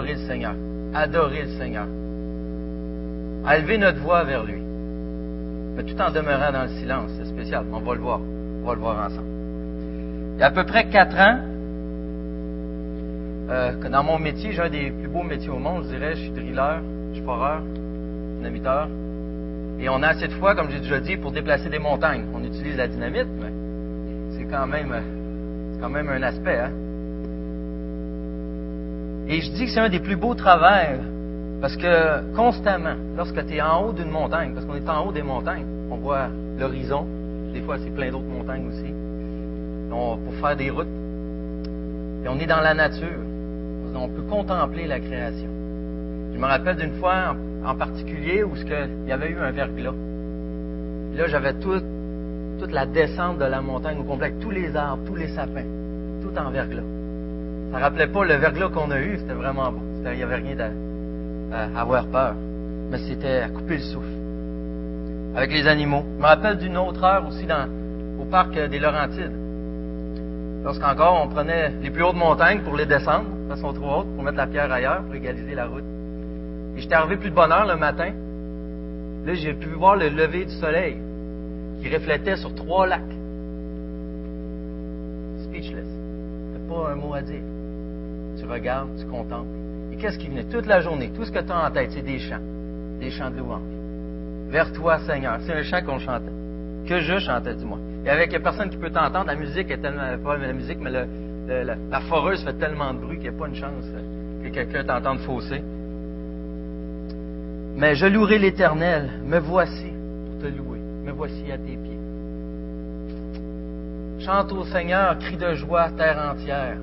adorer le Seigneur. Adorer le Seigneur. À élever notre voix vers lui. Mais tout en demeurant dans le silence. C'est spécial. On va le voir. On va le voir ensemble. Il y a à peu près quatre ans, euh, que dans mon métier, j'ai un des plus beaux métiers au monde, je dirais. Je suis drilleur, je suis foreur, dynamiteur. Et on a assez de fois, comme j'ai déjà dit, pour déplacer des montagnes. On utilise la dynamite, mais c'est quand même, c'est quand même un aspect. Hein? Et je dis que c'est un des plus beaux travails parce que constamment, lorsque tu es en haut d'une montagne, parce qu'on est en haut des montagnes, on voit l'horizon, des fois c'est plein d'autres montagnes aussi, on, pour faire des routes, et on est dans la nature, on peut contempler la création. Je me rappelle d'une fois en, particulier où il y avait eu un verglas. là, j'avais toute la descente de la montagne au complet, tous les arbres, tous les sapins, tout en verglas. Ça rappelait pas le verglas qu'on a eu, c'était vraiment beau. Il n'y avait rien à, avoir peur. Mais c'était à couper le souffle. Avec les animaux. Je me rappelle d'une autre heure aussi dans, au parc des Laurentides. Lorsqu'encore on prenait les plus hautes montagnes pour les descendre, elles sont trop pour mettre la pierre ailleurs, pour égaliser la route. Et j'étais arrivé plus de bonne heure le matin. Là, j'ai pu voir le lever du soleil qui reflétait sur trois lacs. Speechless. pas un mot à dire tu regardes, tu contemples. Et qu'est-ce qui venait toute la journée? Tout ce que tu as en tête, c'est des chants, des chants de louange. Vers toi, Seigneur. C'est un chant qu'on chantait. Que je chantais, dis-moi. Et avec personne qui peut t'entendre, la musique est tellement, pas la musique, mais la, foreuse fait tellement de bruit qu'il n'y a pas une chance que quelqu'un t'entende fausser. Mais je louerai l'Éternel. Me voici pour te louer. Me voici à tes pieds. Chante au Seigneur, crie de joie, terre entière.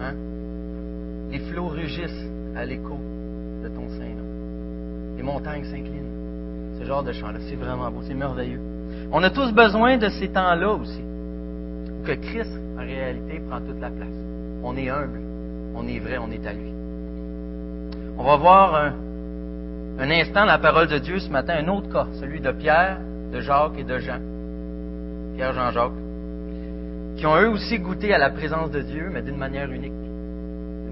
Hein? Les flots rugissent à l'écho de ton Saint-Nom. Les montagnes s'inclinent. Ce genre de chant-là, c'est vraiment beau, c'est merveilleux. On a tous besoin de ces temps-là aussi. Que Christ, en réalité, prend toute la place. On est humble, on est vrai, on est à lui. On va voir un, un instant la parole de Dieu ce matin, un autre cas, celui de Pierre, de Jacques et de Jean. Pierre, Jean, Jacques, qui ont eux aussi goûté à la présence de Dieu, mais d'une manière unique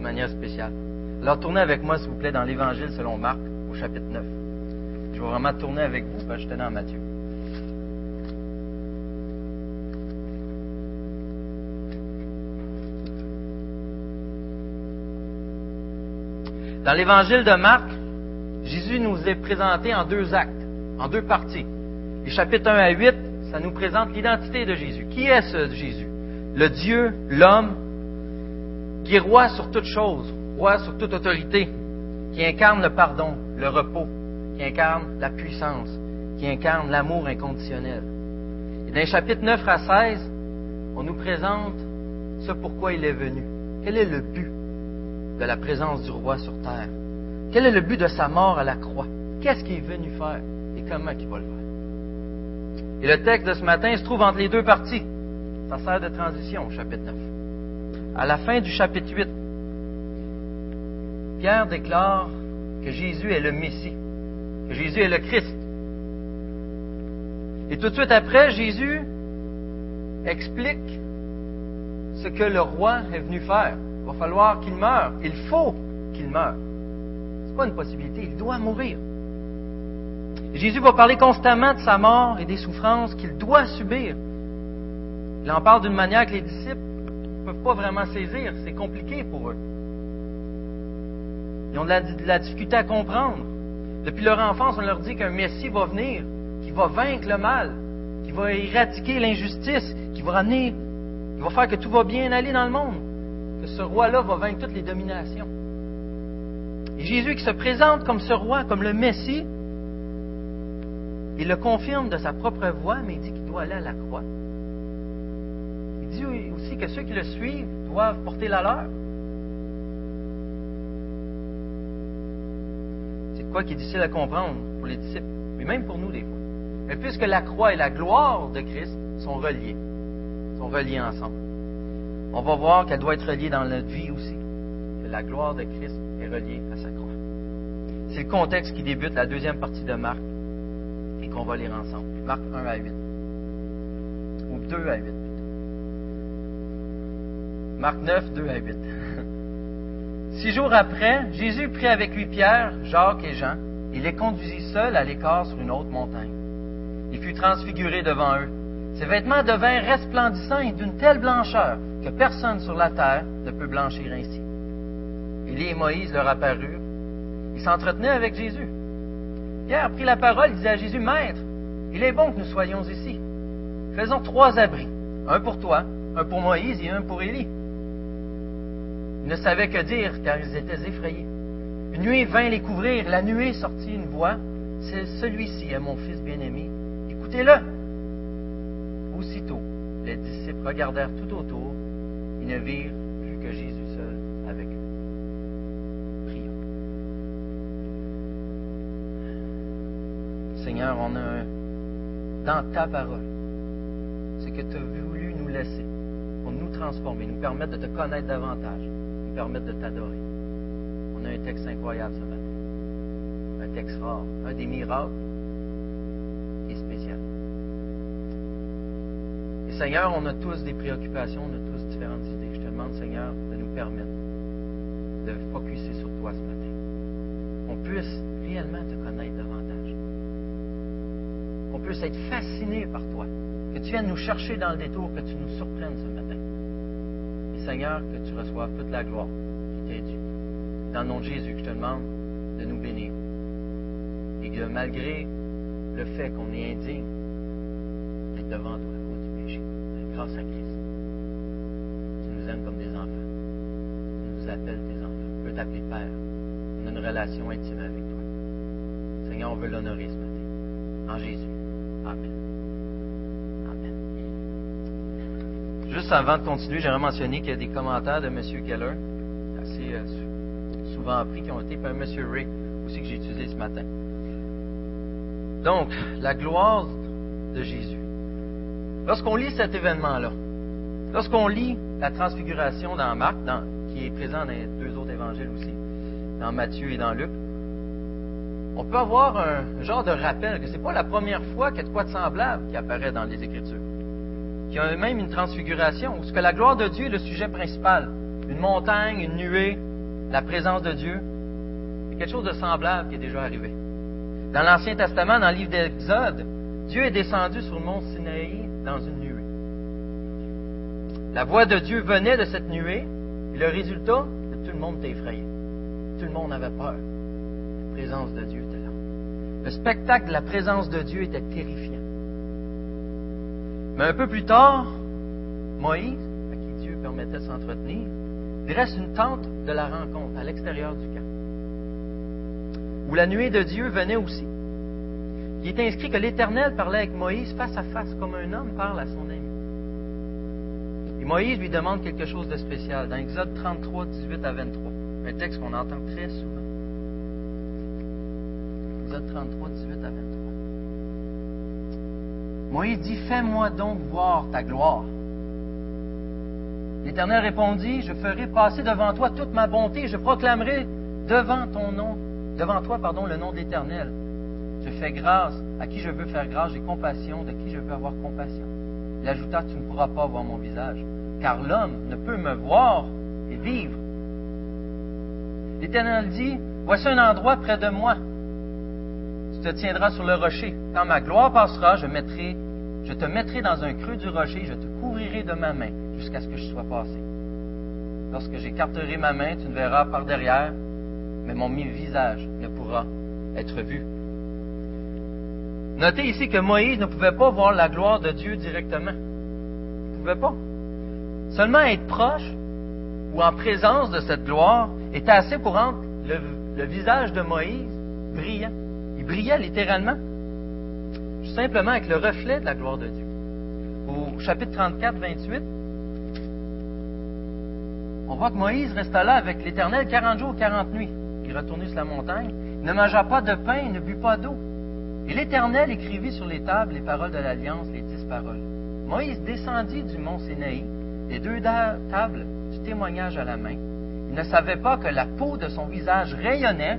manière spéciale. Alors tournez avec moi, s'il vous plaît, dans l'Évangile selon Marc, au chapitre 9. Je vais vraiment tourner avec vous, parce que j'étais dans Matthieu. Dans l'Évangile de Marc, Jésus nous est présenté en deux actes, en deux parties. Les chapitres 1 à 8, ça nous présente l'identité de Jésus. Qui est ce Jésus? Le Dieu, l'homme, qui est roi sur toute chose, roi sur toute autorité, qui incarne le pardon, le repos, qui incarne la puissance, qui incarne l'amour inconditionnel. Et dans les chapitres 9 à 16, on nous présente ce pourquoi il est venu. Quel est le but de la présence du roi sur terre? Quel est le but de sa mort à la croix? Qu'est-ce qu'il est venu faire et comment il va le faire? Et le texte de ce matin se trouve entre les deux parties. Ça sert de transition au chapitre 9 à la fin du chapitre 8, Pierre déclare que Jésus est le Messie, que Jésus est le Christ. Et tout de suite après, Jésus explique ce que le roi est venu faire. Il va falloir qu'il meure. Il faut qu'il meure. Ce n'est pas une possibilité. Il doit mourir. Jésus va parler constamment de sa mort et des souffrances qu'il doit subir. Il en parle d'une manière que les disciples pas vraiment saisir. C'est compliqué pour eux. Ils ont de la, difficulté à comprendre. Depuis leur enfance, on leur dit qu'un Messie va venir, qui va vaincre le mal, qui va éradiquer l'injustice, qui va qui va faire que tout va bien aller dans le monde, que ce roi-là va vaincre toutes les dominations. Et Jésus qui se présente comme ce roi, comme le Messie, il le confirme de sa propre voix, mais il dit qu'il doit aller à la croix dit aussi que ceux qui le suivent doivent porter la leur. C'est quoi qui est difficile à comprendre pour les disciples, mais même pour nous des fois. Mais puisque la croix et la gloire de Christ sont reliées, sont reliées ensemble, on va voir qu'elle doit être reliée dans notre vie aussi, que la gloire de Christ est reliée à sa croix. C'est le contexte qui débute la deuxième partie de Marc et qu'on va lire ensemble. Marc 1 à 8. Ou 2 à 8. Marc 9, 2 à 8. Six jours après, Jésus prit avec lui Pierre, Jacques et Jean. Il les conduisit seuls à l'écart sur une haute montagne. Il fut transfiguré devant eux. Ses vêtements devinrent resplendissants et d'une telle blancheur que personne sur la terre ne peut blanchir ainsi. Élie et Moïse leur apparurent. Ils s'entretenaient avec Jésus. Pierre prit la parole et disait à Jésus, Maître, il est bon que nous soyons ici. Faisons trois abris, un pour toi, un pour Moïse et un pour Élie. Ils ne savaient que dire, car ils étaient effrayés. Une nuée vint les couvrir, la nuée sortit une voix. C'est celui-ci est mon fils bien-aimé. Écoutez-le. Aussitôt, les disciples regardèrent tout autour. Ils ne virent plus que Jésus seul avec eux. Prions. Seigneur, on a dans ta parole ce que tu as voulu nous laisser pour nous transformer, nous permettre de te connaître davantage, permettre de t'adorer. On a un texte incroyable ce matin. Un texte rare, un des miracles qui est spécial. Et Seigneur, on a tous des préoccupations, on a tous différentes idées. Je te demande, Seigneur, de nous permettre de focuser sur toi ce matin. Qu'on puisse réellement te connaître davantage. Qu'on puisse être fasciné par toi. Que tu viennes nous chercher dans le détour, que tu nous surprennes ce matin. Seigneur, que tu reçoives toute la gloire qui t'est due. Dans le nom de Jésus, je te demande de nous bénir. Et que malgré le fait qu'on est indigne d'être devant toi à cause du péché, grâce à Christ, tu nous aimes comme des enfants. Tu nous appelles tes enfants. On peut t'appeler Père. On a une relation intime avec toi. Seigneur, on veut l'honorer ce matin. En Jésus. Amen. Juste avant de continuer, j'aimerais mentionner qu'il y a des commentaires de M. Keller, assez euh, souvent appris, qui ont été par M. Ray, aussi que j'ai utilisé ce matin. Donc, la gloire de Jésus. Lorsqu'on lit cet événement-là, lorsqu'on lit la transfiguration dans Marc, qui est présent dans les deux autres évangiles aussi, dans Matthieu et dans Luc, on peut avoir un genre de rappel que ce n'est pas la première fois qu'il y a de quoi de semblable qui apparaît dans les Écritures. Qu'il y a même une transfiguration, où ce que la gloire de Dieu est le sujet principal. Une montagne, une nuée, la présence de Dieu. C'est quelque chose de semblable qui est déjà arrivé. Dans l'Ancien Testament, dans le livre d'Exode, Dieu est descendu sur le mont Sinaï dans une nuée. La voix de Dieu venait de cette nuée, et le résultat, tout le monde était effrayé. Tout le monde avait peur. La présence de Dieu était là. Le spectacle de la présence de Dieu était terrifiant. Mais un peu plus tard, Moïse, à qui Dieu permettait de s'entretenir, dresse une tente de la rencontre à l'extérieur du camp, où la nuée de Dieu venait aussi. Il est inscrit que l'Éternel parlait avec Moïse face à face, comme un homme parle à son ami. Et Moïse lui demande quelque chose de spécial dans Exode 33, 18 à 23, un texte qu'on entend très souvent. Exode 33, 18 à 23. Moïse dit, Fais-moi donc voir ta gloire. L'Éternel répondit, Je ferai passer devant toi toute ma bonté, je proclamerai devant ton nom, devant toi, pardon, le nom d'Éternel. Je fais grâce à qui je veux faire grâce, j'ai compassion de qui je veux avoir compassion. Il ajouta, Tu ne pourras pas voir mon visage, car l'homme ne peut me voir et vivre. L'Éternel dit, Voici un endroit près de moi. Tu te tiendras sur le rocher. Quand ma gloire passera, je, mettrai, je te mettrai dans un creux du rocher, je te couvrirai de ma main jusqu'à ce que je sois passé. Lorsque j'écarterai ma main, tu ne verras par derrière, mais mon visage ne pourra être vu. Notez ici que Moïse ne pouvait pas voir la gloire de Dieu directement. Il ne pouvait pas. Seulement être proche ou en présence de cette gloire était assez pour rendre le, visage de Moïse brillant. Il brillait littéralement, simplement avec le reflet de la gloire de Dieu. Au chapitre 34, 28, on voit que Moïse resta là avec l'Éternel 40 jours, 40 nuits. Il retournait sur la montagne, ne mangea pas de pain, ne but pas d'eau. Et l'Éternel écrivit sur les tables les paroles de l'Alliance, les dix paroles. Moïse descendit du mont Sinaï, les deux tables du témoignage à la main. Il ne savait pas que la peau de son visage rayonnait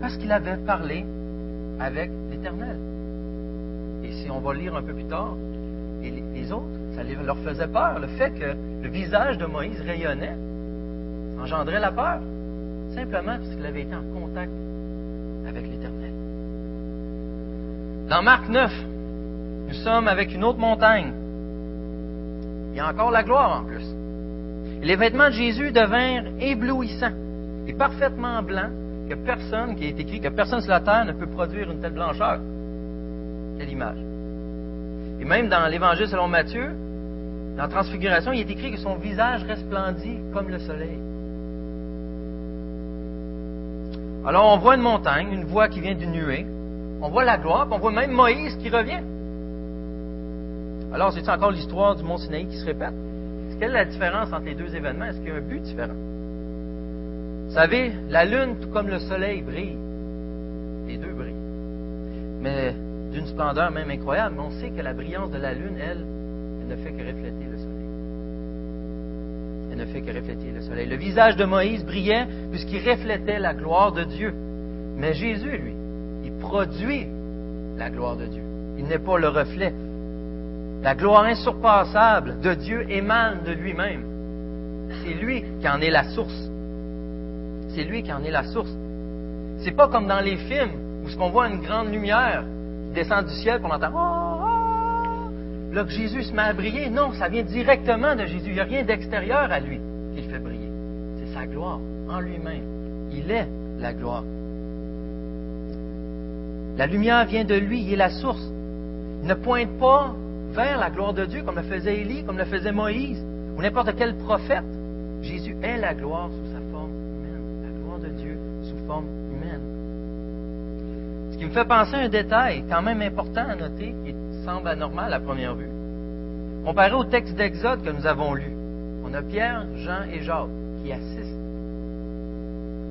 parce qu'il avait parlé avec l'Éternel. Si on va lire un peu plus tard, et les autres, ça leur faisait peur. Le fait que le visage de Moïse rayonnait, ça engendrait la peur. Simplement parce qu'il avait été en contact avec l'Éternel. Dans Marc 9, nous sommes avec une autre montagne. Il y a encore la gloire en plus. les vêtements de Jésus devinrent éblouissants et parfaitement blancs que personne, qui est écrit que personne sur la terre ne peut produire une telle blancheur. Quelle image. Et même dans l'Évangile selon Matthieu, dans la Transfiguration, il est écrit que son visage resplendit comme le soleil. Alors on voit une montagne, une voix qui vient d'une nuée, on voit la gloire, puis on voit même Moïse qui revient. Alors c'est encore l'histoire du mont Sinaï qui se répète. Quelle est la différence entre les deux événements? Est-ce qu'il y a un but différent? Vous savez, la lune, tout comme le soleil, brille. Les deux brillent. Mais d'une splendeur même incroyable, mais on sait que la brillance de la lune, elle, elle ne fait que refléter le soleil. Elle ne fait que refléter le soleil. Le visage de Moïse brillait puisqu'il reflétait la gloire de Dieu. Mais Jésus, lui, il produit la gloire de Dieu. Il n'est pas le reflet. La gloire insurpassable de Dieu émane de lui-même. C'est lui qui en est la source. C'est lui qui en est la source. C'est pas comme dans les films où ce qu'on voit une grande lumière descend du ciel, qu'on entend oh, oh, là que Jésus se met à briller. Non, ça vient directement de Jésus. Il n'y a rien d'extérieur à lui qui le fait briller. C'est sa gloire en lui-même. Il est la gloire. La lumière vient de lui, il est la source. Il ne pointe pas vers la gloire de Dieu comme le faisait Élie, comme le faisait Moïse, ou n'importe quel prophète. Jésus est la gloire humaine. Ce qui me fait penser à un détail quand même important à noter, qui semble anormal à première vue. Comparé au texte d'Exode que nous avons lu, on a Pierre, Jean et Jacques qui assistent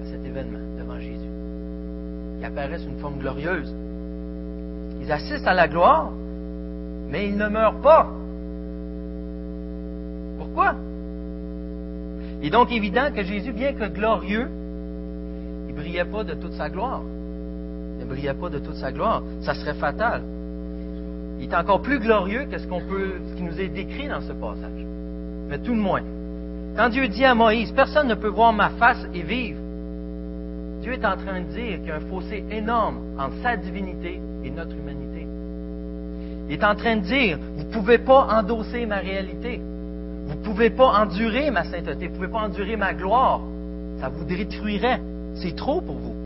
à cet événement devant Jésus. Ils apparaissent une forme glorieuse. Ils assistent à la gloire, mais ils ne meurent pas. Pourquoi? Il est donc évident que Jésus, bien que glorieux, il ne brillait pas de toute sa gloire. Brillait pas de toute sa gloire. Ça serait fatal. Il est encore plus glorieux que ce, qu'on peut, ce qui nous est décrit dans ce passage. Mais tout de moins. Quand Dieu dit à Moïse, personne ne peut voir ma face et vivre, Dieu est en train de dire qu'il y a un fossé énorme entre sa divinité et notre humanité. Il est en train de dire, vous ne pouvez pas endosser ma réalité. Vous ne pouvez pas endurer ma sainteté. Vous ne pouvez pas endurer ma gloire. Ça vous détruirait. C'est trop pour vous.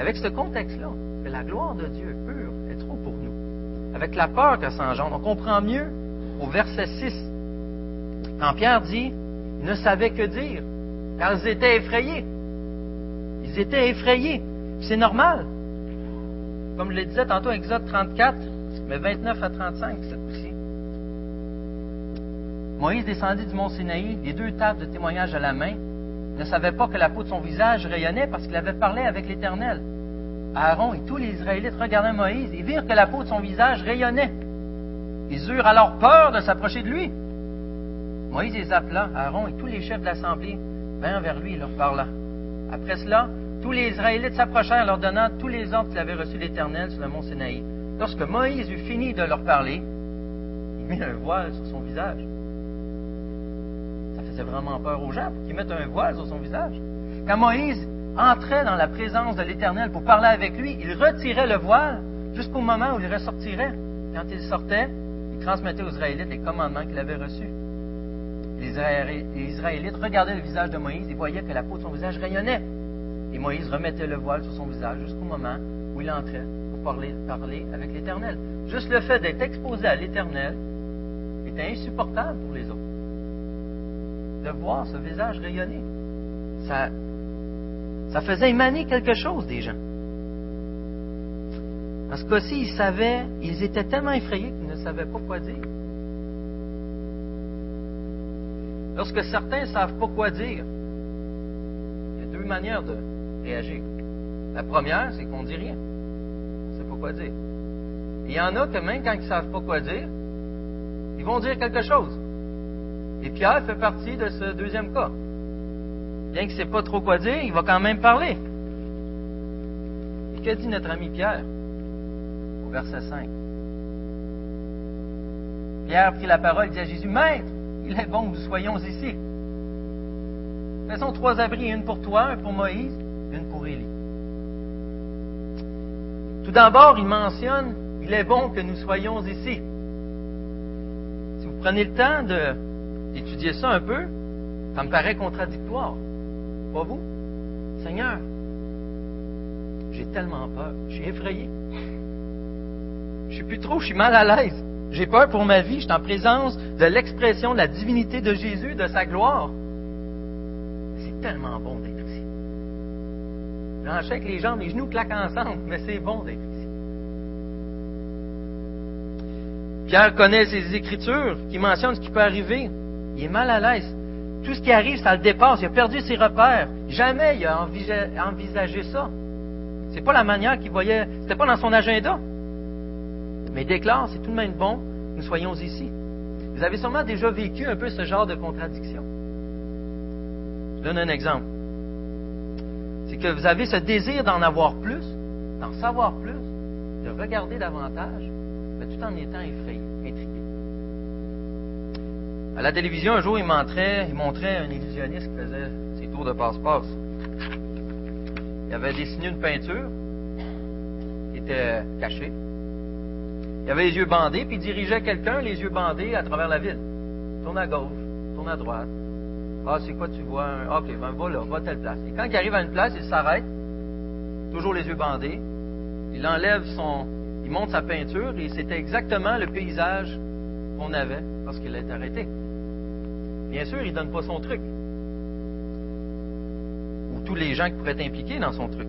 Avec ce contexte-là, la gloire de Dieu pure est trop pour nous. Avec la peur que ça engendre, on comprend mieux au verset 6. Quand Pierre dit, ils ne savaient que dire, car ils étaient effrayés. Ils étaient effrayés. C'est normal. Comme je le disais tantôt, Exode 34, mais 29 à 35, cette fois-ci. Moïse descendit du mont Sinaï, les deux tables de témoignage à la main, ne savait pas que la peau de son visage rayonnait parce qu'il avait parlé avec l'Éternel. Aaron et tous les Israélites regardaient Moïse et virent que la peau de son visage rayonnait. Ils eurent alors peur de s'approcher de lui. Moïse les appela, Aaron et tous les chefs de l'assemblée vinrent vers lui et leur parla. Après cela, tous les Israélites s'approchèrent, leur donnant tous les ordres qu'il avait reçus l'Éternel sur le mont Sinaï. Lorsque Moïse eut fini de leur parler, il mit un voile sur son visage faisait vraiment peur aux gens pour qu'ils mettent un voile sur son visage. Quand Moïse entrait dans la présence de l'Éternel pour parler avec lui, il retirait le voile jusqu'au moment où il ressortirait. Quand il sortait, il transmettait aux Israélites les commandements qu'il avait reçus. Les Israélites regardaient le visage de Moïse et voyaient que la peau de son visage rayonnait. Et Moïse remettait le voile sur son visage jusqu'au moment où il entrait pour parler avec l'Éternel. Juste le fait d'être exposé à l'Éternel était insupportable pour les autres de voir ce visage rayonner. Ça, ça faisait émaner quelque chose des gens. En ce cas-ci, ils savaient, ils étaient tellement effrayés qu'ils ne savaient pas quoi dire. Lorsque certains ne savent pas quoi dire, il y a deux manières de réagir. La première, c'est qu'on ne dit rien. On ne sait pas quoi dire. il y en a que même quand ils ne savent pas quoi dire, ils vont dire quelque chose. Et Pierre fait partie de ce deuxième cas. Bien qu'il ne sait pas trop quoi dire, il va quand même parler. Et que dit notre ami Pierre au verset 5? Pierre prit la parole et dit à Jésus, Maître, il est bon que nous soyons ici. Faisons trois abris, une pour toi, un pour Moïse, une pour Élie. Tout d'abord, il mentionne, il est bon que nous soyons ici. Si vous prenez le temps d'étudier ça un peu, ça me paraît contradictoire. Pas vous? Seigneur, j'ai tellement peur, je suis effrayé. Je suis plus trop, je suis mal à l'aise. J'ai peur pour ma vie, je suis en présence de l'expression de la divinité de Jésus, de sa gloire. C'est tellement bon d'être ici. J'en que les jambes, les genoux claquent ensemble, mais c'est bon d'être ici. Pierre connaît ses écritures qui mentionnent ce qui peut arriver. Il est mal à l'aise. Tout ce qui arrive, ça le dépasse. Il a perdu ses repères. Jamais il a envisagé ça. C'est pas la manière qu'il voyait. C'était pas dans son agenda mais déclare, c'est tout de même bon nous soyons ici. Vous avez sûrement déjà vécu un peu ce genre de contradiction. Je donne un exemple. C'est que vous avez ce désir d'en avoir plus, d'en savoir plus, de regarder davantage, mais tout en étant effrayé, intrigué. À la télévision, un jour, il montrait, un illusionniste qui faisait ses tours de passe-passe. Il avait dessiné une peinture qui était cachée. Il avait les yeux bandés, puis il dirigeait quelqu'un, les yeux bandés, à travers la ville. Tourne à gauche, tourne à droite. Ah, c'est quoi tu vois? ok, ben va là, va à telle place. Et quand il arrive à une place, il s'arrête, toujours les yeux bandés. Il enlève son. Il monte sa peinture, et c'était exactement le paysage qu'on avait lorsqu'il est arrêté. Bien sûr, il ne donne pas son truc. Ou tous les gens qui pourraient être impliqués dans son truc.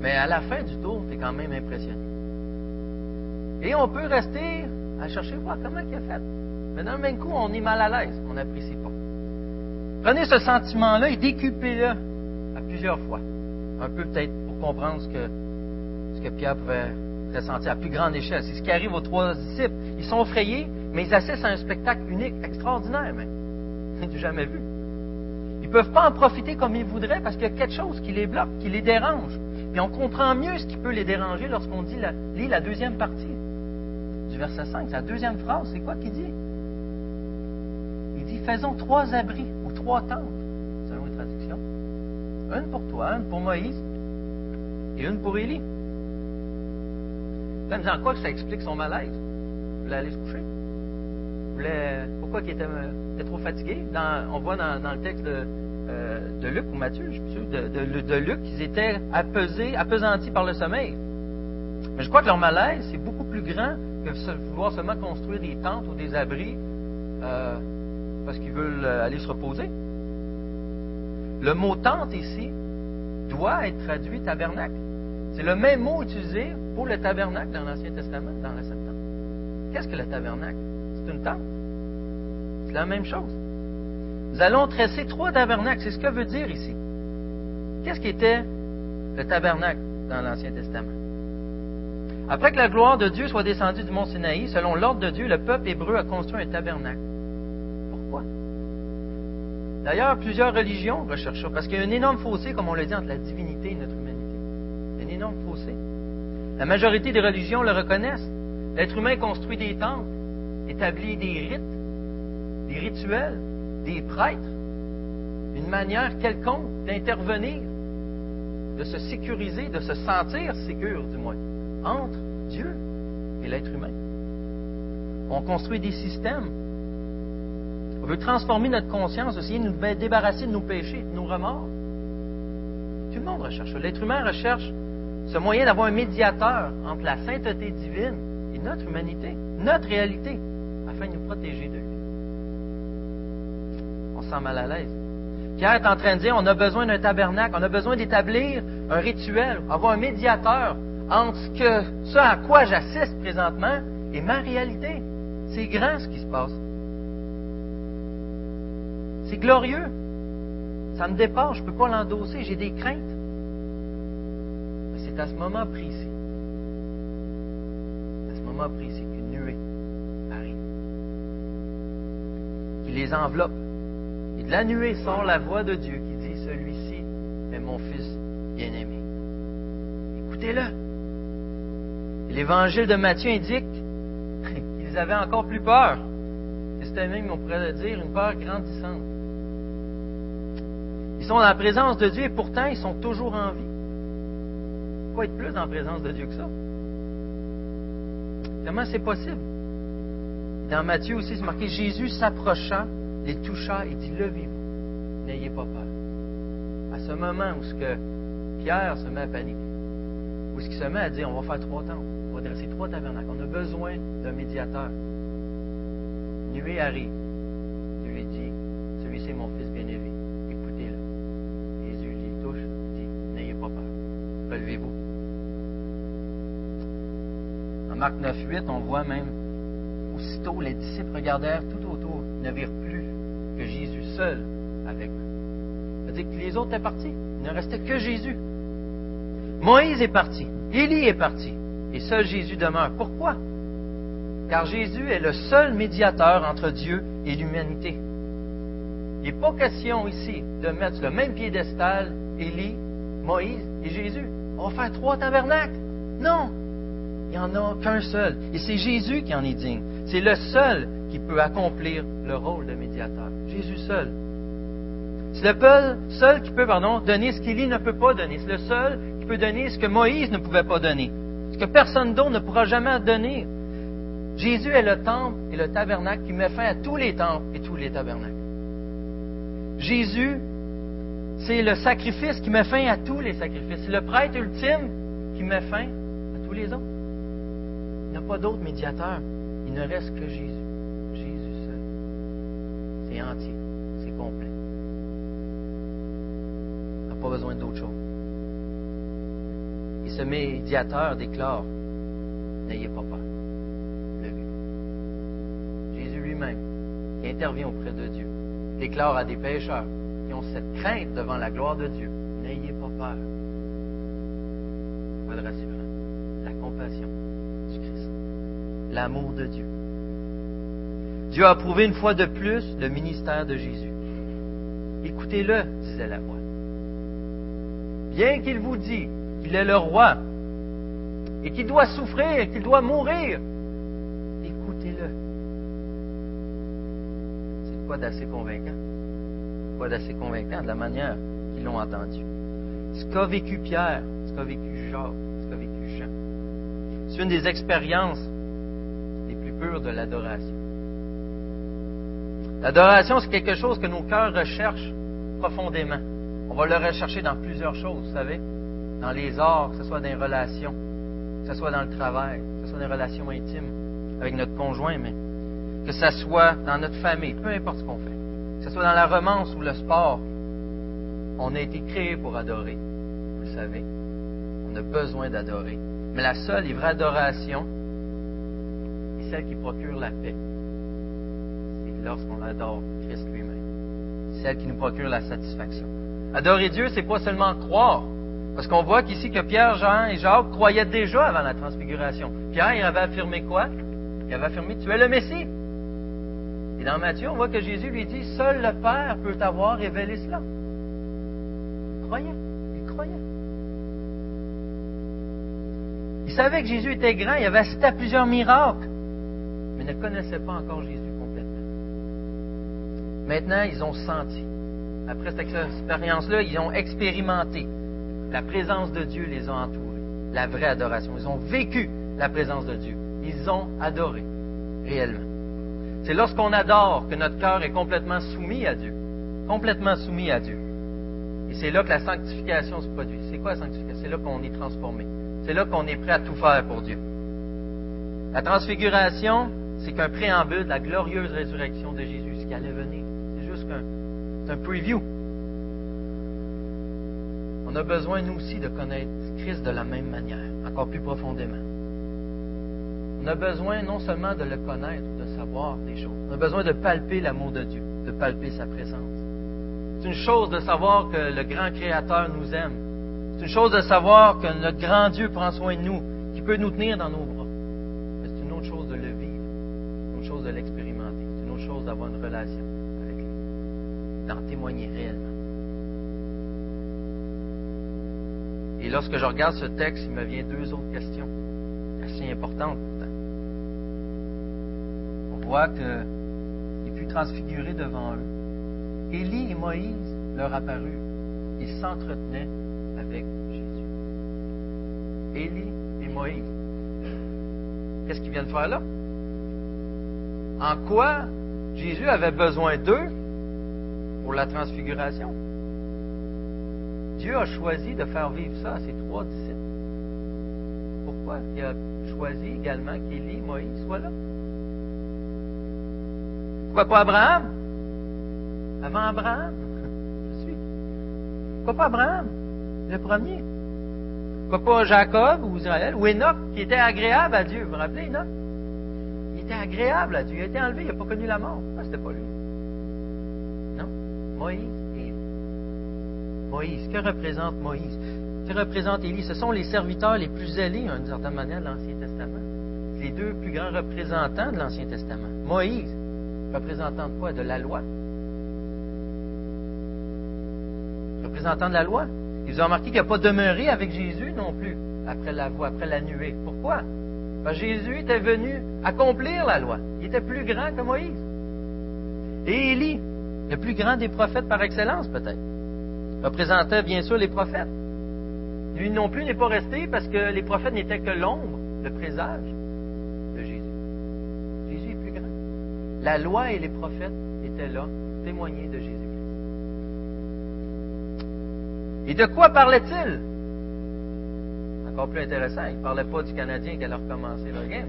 Mais à la fin du tour, tu es quand même impressionné. Et on peut rester à chercher voir comment il a fait. Mais d'un même coup, on est mal à l'aise, on n'apprécie pas. Prenez ce sentiment-là et décupez-le à plusieurs fois. Un peu peut-être pour comprendre ce que, ce que Pierre pouvait ressentir à plus grande échelle. C'est ce qui arrive aux trois disciples. Ils sont effrayés, mais ils assistent à un spectacle unique, extraordinaire même. Du jamais vu. Ils ne peuvent pas en profiter comme ils voudraient parce qu'il y a quelque chose qui les bloque, qui les dérange. Et on comprend mieux ce qui peut les déranger lorsqu'on lit la deuxième partie du verset 5, la deuxième phrase, c'est quoi qu'il dit? Il dit, faisons trois abris ou trois tentes, selon les traductions. Une pour toi, une pour Moïse et une pour Élie. Ça me dit en quoi ça explique son malaise? Il voulait aller se coucher? Pourquoi il était, trop fatigué? on voit dans, le texte de, euh, Luc ou Matthieu, je suis sûr, de, de, Luc, qu'ils étaient apesés, apesantis par le sommeil. Mais je crois que leur malaise, c'est beaucoup plus grand que vouloir seulement construire des tentes ou des abris euh, parce qu'ils veulent euh, aller se reposer. Le mot tente ici doit être traduit tabernacle. C'est le même mot utilisé pour le tabernacle dans l'Ancien Testament, dans la Septante. Qu'est-ce que le tabernacle? C'est une tente. C'est la même chose. Nous allons tresser trois tabernacles. C'est ce que veut dire ici. Qu'est-ce qui était le tabernacle dans l'Ancien Testament? Après que la gloire de Dieu soit descendue du mont Sinaï, selon l'ordre de Dieu, le peuple hébreu a construit un tabernacle. Pourquoi? D'ailleurs, plusieurs religions recherchent ça, parce qu'il y a un énorme fossé, comme on le dit, entre la divinité et notre humanité. Un énorme fossé. La majorité des religions le reconnaissent. L'être humain construit des temples, établit des rites, des rituels, des prêtres, une manière quelconque d'intervenir, de se sécuriser, de se sentir sécure, du moins entre Dieu et l'être humain. On construit des systèmes. On veut transformer notre conscience, essayer de nous débarrasser de nos péchés, de nos remords. Tout le monde recherche ça. L'être humain recherche ce moyen d'avoir un médiateur entre la sainteté divine et notre humanité, notre réalité, afin de nous protéger de lui. On se sent mal à l'aise. Pierre est en train de dire, on a besoin d'un tabernacle, on a besoin d'établir un rituel, avoir un médiateur entre ce, à quoi j'assiste présentement et ma réalité. C'est grand ce qui se passe. C'est glorieux. Ça me dépasse, je ne peux pas l'endosser, j'ai des craintes. Mais c'est à ce moment précis, à ce moment précis qu'une nuée arrive, qui les enveloppe. Et de la nuée sort la voix de Dieu qui dit, celui-ci est mon fils bien-aimé. Écoutez-le. L'évangile de Matthieu indique qu'ils avaient encore plus peur. C'était même, on pourrait dire, une peur grandissante. Ils sont dans la présence de Dieu et pourtant ils sont toujours en vie. Quoi être plus la présence de Dieu que ça? Comment c'est possible? Dans Matthieu aussi, c'est marqué Jésus s'approcha, les toucha et dit Levez-vous, n'ayez pas peur. À ce moment où ce que Pierre se met à paniquer, où ce qu'il se met à dire On va faire trois temps, on va dresser trois tabernacles, on a besoin d'un médiateur. Nuée arrive. Dieu lui dit Celui-ci est mon fils bien-aimé, écoutez-le. Jésus lui touche, dit N'ayez pas peur, relevez-vous. En Marc 9, 8, on voit même aussitôt les disciples regardèrent tout autour, ne virent plus que Jésus seul avec eux. C'est-à-dire que les autres étaient partis. Il ne restait que Jésus. Moïse est parti. Élie est parti. Et seul Jésus demeure. Pourquoi? Car Jésus est le seul médiateur entre Dieu et l'humanité. Il n'est pas question ici de mettre sur le même piédestal Élie, Moïse et Jésus. On va faire trois tabernacles. Non, il n'y en a qu'un seul. Et c'est Jésus qui en est digne. C'est le seul qui peut accomplir le rôle de médiateur. Jésus seul. C'est le seul qui peut, pardon, donner ce qu'Élie ne peut pas donner. C'est le seul qui peut donner ce que Moïse ne pouvait pas donner. Ce que personne d'autre ne pourra jamais donner. Jésus est le temple et le tabernacle qui met fin à tous les temples et tous les tabernacles. Jésus, c'est le sacrifice qui met fin à tous les sacrifices. C'est le prêtre ultime qui met fin à tous les autres. Il n'y a pas d'autre médiateur. Il ne reste que Jésus. Jésus seul. C'est entier. C'est complet. Il n'a pas besoin d'autre chose. Et ce médiateur déclare N'ayez pas peur. Jésus lui-même, qui intervient auprès de Dieu, déclare à des pécheurs qui ont cette crainte devant la gloire de Dieu N'ayez pas peur compassion du Christ l'amour de Dieu. Dieu a approuvé une fois de plus le ministère de Jésus. Écoutez-le, disait la voix. Bien qu'il vous dise qu'il est le roi et qu'il doit souffrir, qu'il doit mourir, écoutez-le. C'est quoi d'assez convaincant? Quoi d'assez convaincant de la manière qu'ils l'ont entendu? Ce qu'a vécu Pierre, ce qu'a vécu Jacques, ce qu'a vécu Jean. C'est une des expériences de l'adoration. L'adoration, c'est quelque chose que nos cœurs recherchent profondément. On va le rechercher dans plusieurs choses, vous savez, dans les arts, que ce soit dans les relations, que ce soit dans le travail, que ce soit dans les relations intimes avec notre conjoint, mais que ce soit dans notre famille, peu importe ce qu'on fait, que ce soit dans la romance ou le sport, on a été créé pour adorer, vous savez. On a besoin d'adorer. Mais la seule et vraie adoration, celle qui procure la paix. C'est lorsqu'on adore Christ lui-même. Celle qui nous procure la satisfaction. Adorer Dieu, c'est pas seulement croire. Parce qu'on voit qu'ici que Pierre, Jean et Jacques croyaient déjà avant la transfiguration. Pierre, il avait affirmé quoi? Il avait affirmé, tu es le Messie. Et dans Matthieu, on voit que Jésus lui dit, seul le Père peut t'avoir révélé cela. Il croyait. Il croyait. Il savait que Jésus était grand, il avait assisté à plusieurs miracles mais ne connaissaient pas encore Jésus complètement. Maintenant, ils ont senti. Après cette expérience-là, ils ont expérimenté. La présence de Dieu les a entourés. La vraie adoration. Ils ont vécu la présence de Dieu. Ils ont adoré réellement. C'est lorsqu'on adore que notre cœur est complètement soumis à Dieu. Complètement soumis à Dieu. Et c'est là que la sanctification se produit. C'est quoi la sanctification? C'est là qu'on est transformé. C'est là qu'on est prêt à tout faire pour Dieu. La transfiguration, c'est qu'un préambule de la glorieuse résurrection de Jésus, ce qui allait venir. C'est juste un, un preview. On a besoin, nous aussi, de connaître Christ de la même manière, encore plus profondément. On a besoin non seulement de le connaître, de savoir des choses. On a besoin de palper l'amour de Dieu, de palper sa présence. C'est une chose de savoir que le grand Créateur nous aime. C'est une chose de savoir que notre grand Dieu prend soin de nous, qui peut nous tenir dans nos bras chose de l'expérimenter. C'est une autre chose d'avoir une relation avec lui, d'en témoigner réellement. Et lorsque je regarde ce texte, il me vient deux autres questions, assez importantes pourtant. On voit qu'il fut transfiguré devant eux. Élie et Moïse leur apparut. Ils s'entretenaient avec Jésus. Élie et Moïse. Qu'est-ce qu'ils viennent faire là? En quoi Jésus avait besoin d'eux pour la transfiguration? Dieu a choisi de faire vivre ça à ses trois disciples. Pourquoi il a choisi également qu'Élie, Moïse soient là? Pourquoi pas Abraham? Avant Abraham, je suis. Pourquoi pas Abraham, le premier? Pourquoi pas Jacob ou Israël ou Enoch, qui était agréable à Dieu? Vous vous rappelez Enoch? Était agréable à Dieu. Il a été enlevé, il n'a pas connu la mort. Ah, c'était pas lui. Non? Moïse et Élie. Moïse. Que représente Moïse? Que représente Élie? Ce sont les serviteurs les plus zélés, d'une certaine manière, de l'Ancien Testament. Les deux plus grands représentants de l'Ancien Testament. Moïse, représentant de quoi? De la loi. Représentant de la loi. Vous avez remarqué qu'il n'a pas demeuré avec Jésus non plus, après la voix, après la nuée. Pourquoi? Jésus était venu accomplir la loi. Il était plus grand que Moïse. Et Élie, le plus grand des prophètes par excellence, peut-être, représentait bien sûr les prophètes. Lui non plus n'est pas resté parce que les prophètes n'étaient que l'ombre, le présage de Jésus. Jésus est plus grand. La loi et les prophètes étaient là, témoigner de Jésus-Christ. Et de quoi parlait-il? Encore plus intéressant, il ne parlait pas du Canadien qui allait recommencer le game.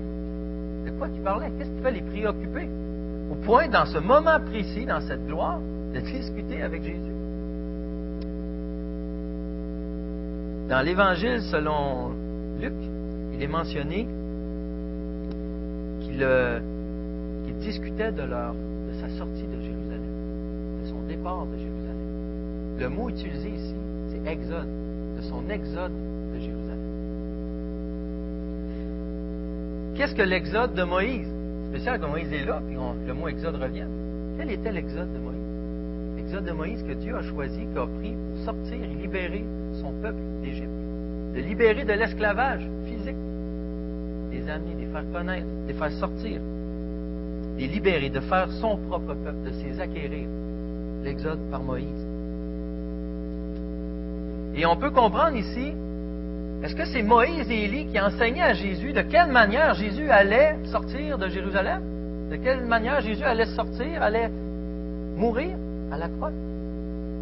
De quoi il parlait? Qu'est-ce qui fait les préoccuper? Au point, dans ce moment précis, dans cette gloire, de discuter avec Jésus. Dans l'Évangile selon Luc, il est mentionné qu'il euh, discutait de, leur, de sa sortie de Jérusalem, de son départ de Jérusalem. Le mot utilisé ici, c'est exode, de son exode de Jérusalem. Qu'est-ce que l'exode de Moïse? Spécial que Moïse est là, puis le mot exode revient. Quel était l'exode de Moïse? L'exode de Moïse que Dieu a choisi, qu'a pris pour sortir et libérer son peuple d'Égypte, de libérer de l'esclavage physique, les amener, les faire connaître, les faire sortir, les libérer, de faire son propre peuple, de s'y acquérir. L'exode par Moïse. Et on peut comprendre ici, est-ce que c'est Moïse et Élie qui enseignaient à Jésus de quelle manière Jésus allait sortir de Jérusalem? De quelle manière Jésus allait sortir, allait mourir à la croix?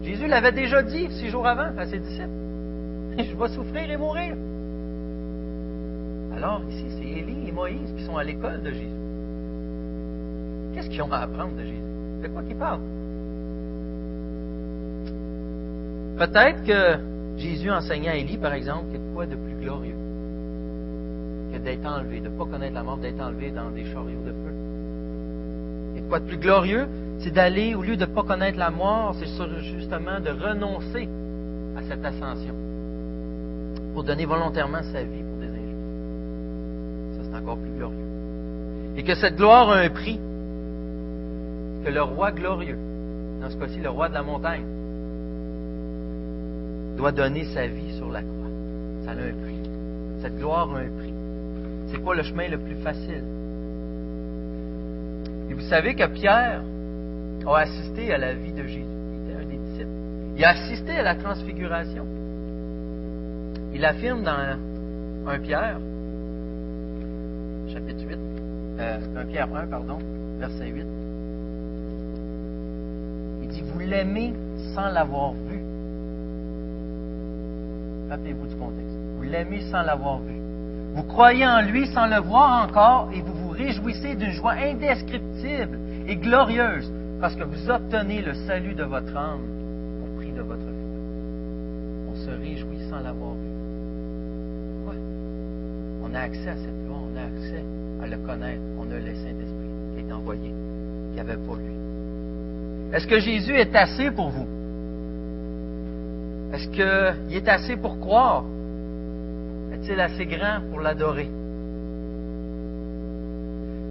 Jésus l'avait déjà dit six jours avant à ses disciples. Je vais souffrir et mourir. Alors ici, c'est Élie et Moïse qui sont à l'école de Jésus. Qu'est-ce qu'ils ont à apprendre de Jésus? De quoi qu'ils parlent? Peut-être que Jésus enseignait à Élie, par exemple, quoi de plus glorieux que d'être enlevé, de ne pas connaître la mort, d'être enlevé dans des chariots de feu. Et quoi de plus glorieux, c'est d'aller, au lieu de ne pas connaître la mort, c'est justement de renoncer à cette ascension pour donner volontairement sa vie pour des injustes. Ça, c'est encore plus glorieux. Et que cette gloire a un prix. Que le roi glorieux, dans ce cas-ci le roi de la montagne, doit donner sa vie sur la croix. Ça a un prix. Cette gloire a un prix. C'est pas le chemin le plus facile? Et vous savez que Pierre a assisté à la vie de Jésus. Il était un des disciples. Il a assisté à la transfiguration. Il affirme dans 1 Pierre, chapitre 8, euh, 1 Pierre 1, pardon, verset 8. Il dit, vous l'aimez sans l'avoir vu. Rappelez-vous du contexte. Vous l'aimez sans l'avoir vu. Vous croyez en lui sans le voir encore et vous vous réjouissez d'une joie indescriptible et glorieuse parce que vous obtenez le salut de votre âme au prix de votre foi. On se réjouit sans l'avoir vu. Pourquoi? On a accès à cette loi, on a accès à le connaître. On a le Saint-Esprit qui est envoyé, qui avait pas lui. Est-ce que Jésus est assez pour vous? Est-ce qu'il est assez pour croire? Est-il assez grand pour l'adorer?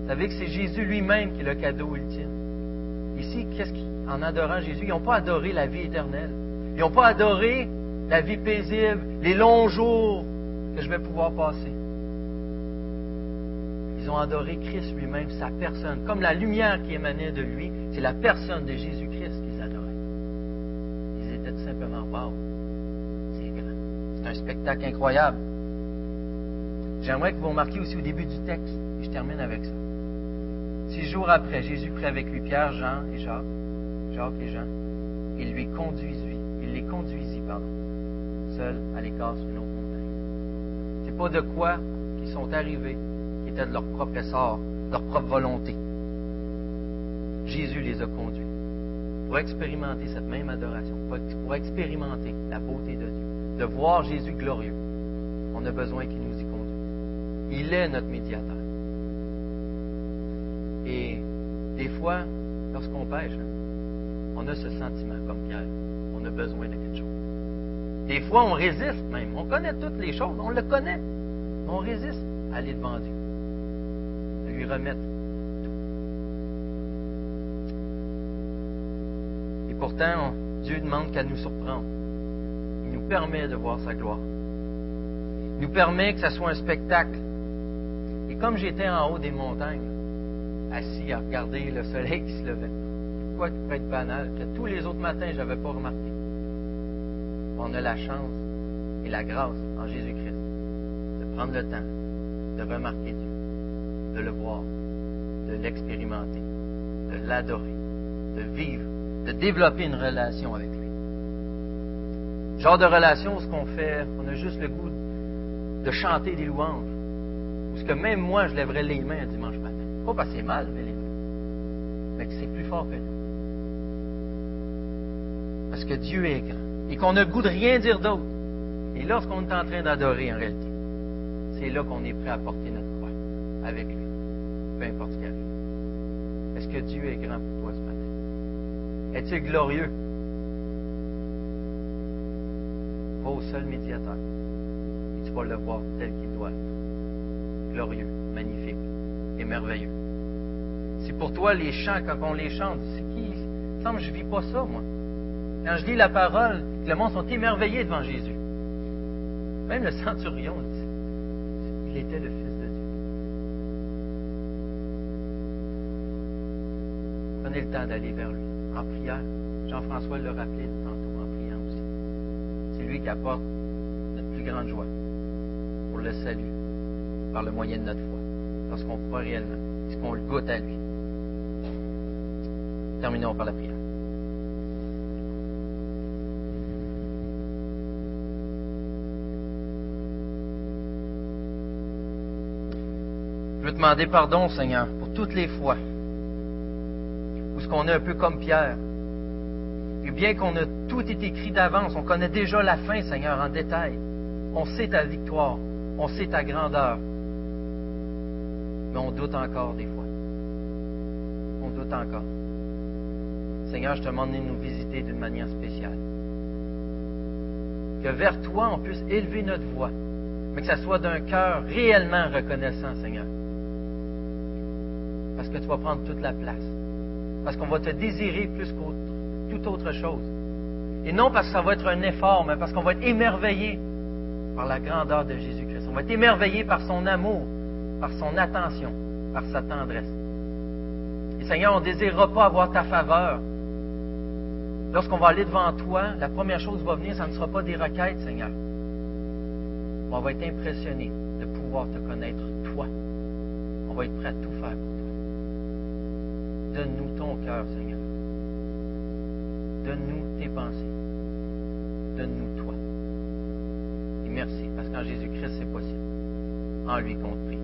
Vous savez que c'est Jésus lui-même qui est le cadeau ultime. Ici, qu'est-ce en adorant Jésus, ils n'ont pas adoré la vie éternelle. Ils n'ont pas adoré la vie paisible, les longs jours que je vais pouvoir passer. Ils ont adoré Christ lui-même, sa personne. Comme la lumière qui émanait de lui, c'est la personne de Jésus-Christ qu'ils adoraient. Ils vraiment, wow, c'est grand. C'est un spectacle incroyable. J'aimerais que vous remarquiez aussi au début du texte, et je termine avec ça. Six jours après, Jésus prit avec lui Pierre, Jean et Jacques, Jacques et Jean, il lui conduisit, il les conduisit, pardon, seuls à l'écart sur une autre montagne. C'est pas de quoi qu'ils sont arrivés, qui était de leur propre essor, de leur propre volonté. Jésus les a conduits pour expérimenter cette même adoration, pour expérimenter la beauté de Dieu, de voir Jésus glorieux. On a besoin qu'il nous. Il est notre médiateur. Et des fois, lorsqu'on pêche, on a ce sentiment comme Pierre. On a besoin de quelque chose. Des fois, on résiste même. On connaît toutes les choses. On le connaît. On résiste à aller devant Dieu. À lui remettre Et pourtant, Dieu demande qu'à nous surprendre. Il nous permet de voir sa gloire. Il nous permet que ce soit un spectacle. Et comme j'étais en haut des montagnes, assis à regarder le soleil qui se levait. Quoi qui pourrait être banal, que tous les autres matins, je n'avais pas remarqué. On a la chance et la grâce en Jésus-Christ de prendre le temps de remarquer Dieu, de le voir, de l'expérimenter, de l'adorer, de vivre, de développer une relation avec lui. Genre de relation, ce qu'on fait, on a juste le goût de chanter des louanges. Que même moi, je lèverais les mains un dimanche matin. Pas parce que c'est mal, mais, mais que c'est plus fort que nous. Parce que Dieu est grand et qu'on a le goût de rien dire d'autre. Et lorsqu'on est en train d'adorer en réalité, c'est là qu'on est prêt à porter notre croix avec lui, peu importe ce qui arrive. Est-ce que Dieu est grand pour toi ce matin? Est-il glorieux? Va au seul médiateur et tu vas le voir tel qu'il doit. Glorieux, magnifique et merveilleux. C'est pour toi les chants, quand on les chante, c'est qui? Il semble que je ne vis pas ça, moi. Quand je lis la parole, le monde sont émerveillés devant Jésus. Même le centurion, il était le Fils de Dieu. Prenez le temps d'aller vers lui en prière. Jean-François le rappelait tantôt en priant aussi. C'est lui qui apporte notre plus grande joie pour le salut par le moyen de notre foi lorsqu'on croit réellement, lorsqu'on le goûte à lui? Terminons par la prière. Je veux te demander pardon, Seigneur, pour toutes les fois où ce qu'on est un peu comme Pierre. Et bien qu'on a tout écrit d'avance, on connaît déjà la fin, Seigneur, en détail. On sait ta victoire, on sait ta grandeur, mais on doute encore des fois. On doute encore. Seigneur, je te demande de nous visiter d'une manière spéciale. Que vers toi, on puisse élever notre voix, mais que ça soit d'un cœur réellement reconnaissant, Seigneur. Parce que tu vas prendre toute la place. Parce qu'on va te désirer plus que toute autre chose. Et non parce que ça va être un effort, mais parce qu'on va être émerveillé par la grandeur de Jésus-Christ. On va être émerveillé par son amour, par son attention, par sa tendresse. Et Seigneur, on ne désirera pas avoir ta faveur. Lorsqu'on va aller devant toi, la première chose qui va venir, ça ne sera pas des requêtes, Seigneur. on va être impressionné de pouvoir te connaître, toi. On va être prêt à tout faire pour toi. Donne-nous ton cœur, Seigneur. Donne-nous tes pensées. Donne-nous toi. Et merci, parce qu'en Jésus-Christ, c'est possible. En lui qu'on prie.